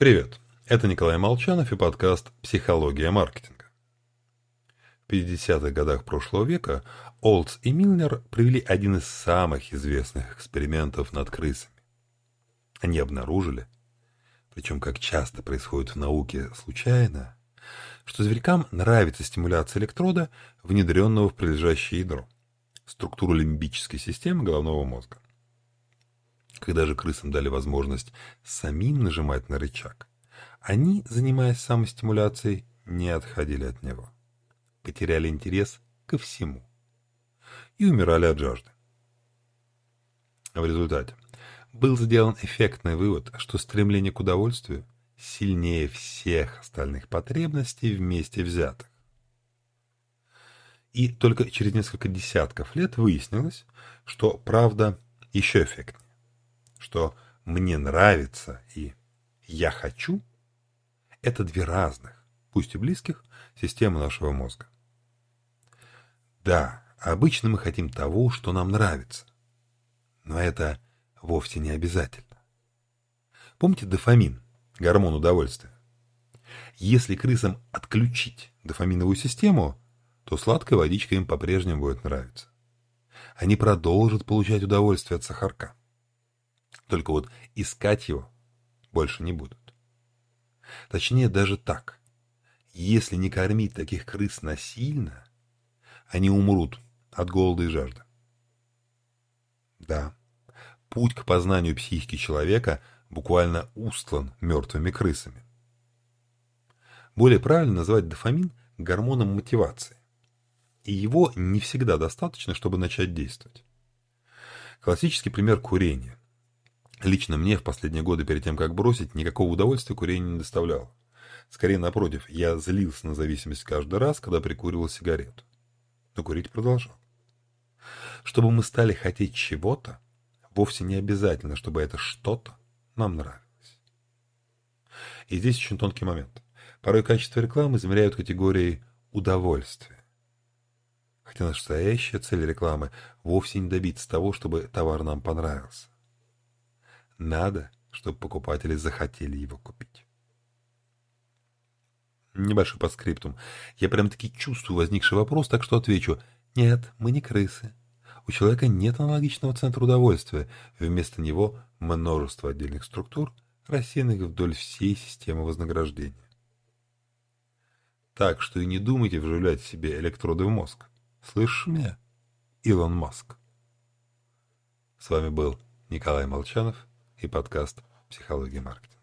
Привет, это Николай Молчанов и подкаст «Психология маркетинга». В 50-х годах прошлого века Олдс и Милнер провели один из самых известных экспериментов над крысами. Они обнаружили, причем как часто происходит в науке случайно, что зверькам нравится стимуляция электрода, внедренного в прилежащее ядро, структуру лимбической системы головного мозга. Когда же крысам дали возможность самим нажимать на рычаг, они, занимаясь самостимуляцией, не отходили от него. Потеряли интерес ко всему. И умирали от жажды. В результате был сделан эффектный вывод, что стремление к удовольствию сильнее всех остальных потребностей вместе взятых. И только через несколько десятков лет выяснилось, что правда еще эффектнее что «мне нравится» и «я хочу» — это две разных, пусть и близких, системы нашего мозга. Да, обычно мы хотим того, что нам нравится, но это вовсе не обязательно. Помните дофамин, гормон удовольствия? Если крысам отключить дофаминовую систему, то сладкая водичка им по-прежнему будет нравиться. Они продолжат получать удовольствие от сахарка. Только вот искать его больше не будут. Точнее, даже так. Если не кормить таких крыс насильно, они умрут от голода и жажды. Да, путь к познанию психики человека буквально устлан мертвыми крысами. Более правильно назвать дофамин гормоном мотивации. И его не всегда достаточно, чтобы начать действовать. Классический пример курения. Лично мне в последние годы перед тем, как бросить, никакого удовольствия курение не доставляло. Скорее, напротив, я злился на зависимость каждый раз, когда прикуривал сигарету. Но курить продолжал. Чтобы мы стали хотеть чего-то, вовсе не обязательно, чтобы это что-то нам нравилось. И здесь очень тонкий момент. Порой качество рекламы измеряют категорией удовольствия. Хотя настоящая цель рекламы вовсе не добиться того, чтобы товар нам понравился. Надо, чтобы покупатели захотели его купить. Небольшой подскриптум. Я прям-таки чувствую возникший вопрос, так что отвечу. Нет, мы не крысы. У человека нет аналогичного центра удовольствия. Вместо него множество отдельных структур, рассеянных вдоль всей системы вознаграждения. Так что и не думайте вживлять себе электроды в мозг. Слышишь меня, Илон Маск? С вами был Николай Молчанов и подкаст «Психология маркетинга».